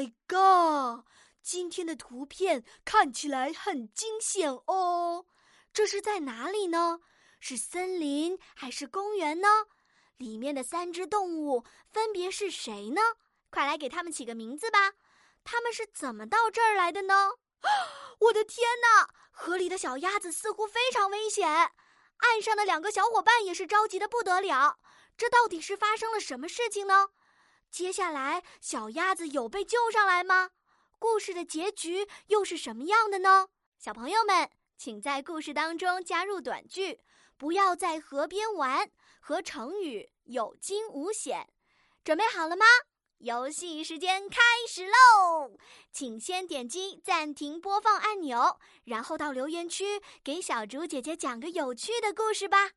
My God！今天的图片看起来很惊险哦。这是在哪里呢？是森林还是公园呢？里面的三只动物分别是谁呢？快来给他们起个名字吧！他们是怎么到这儿来的呢？我的天哪！河里的小鸭子似乎非常危险，岸上的两个小伙伴也是着急的不得了。这到底是发生了什么事情呢？接下来，小鸭子有被救上来吗？故事的结局又是什么样的呢？小朋友们，请在故事当中加入短句，不要在河边玩和成语有惊无险。准备好了吗？游戏时间开始喽！请先点击暂停播放按钮，然后到留言区给小竹姐姐讲个有趣的故事吧。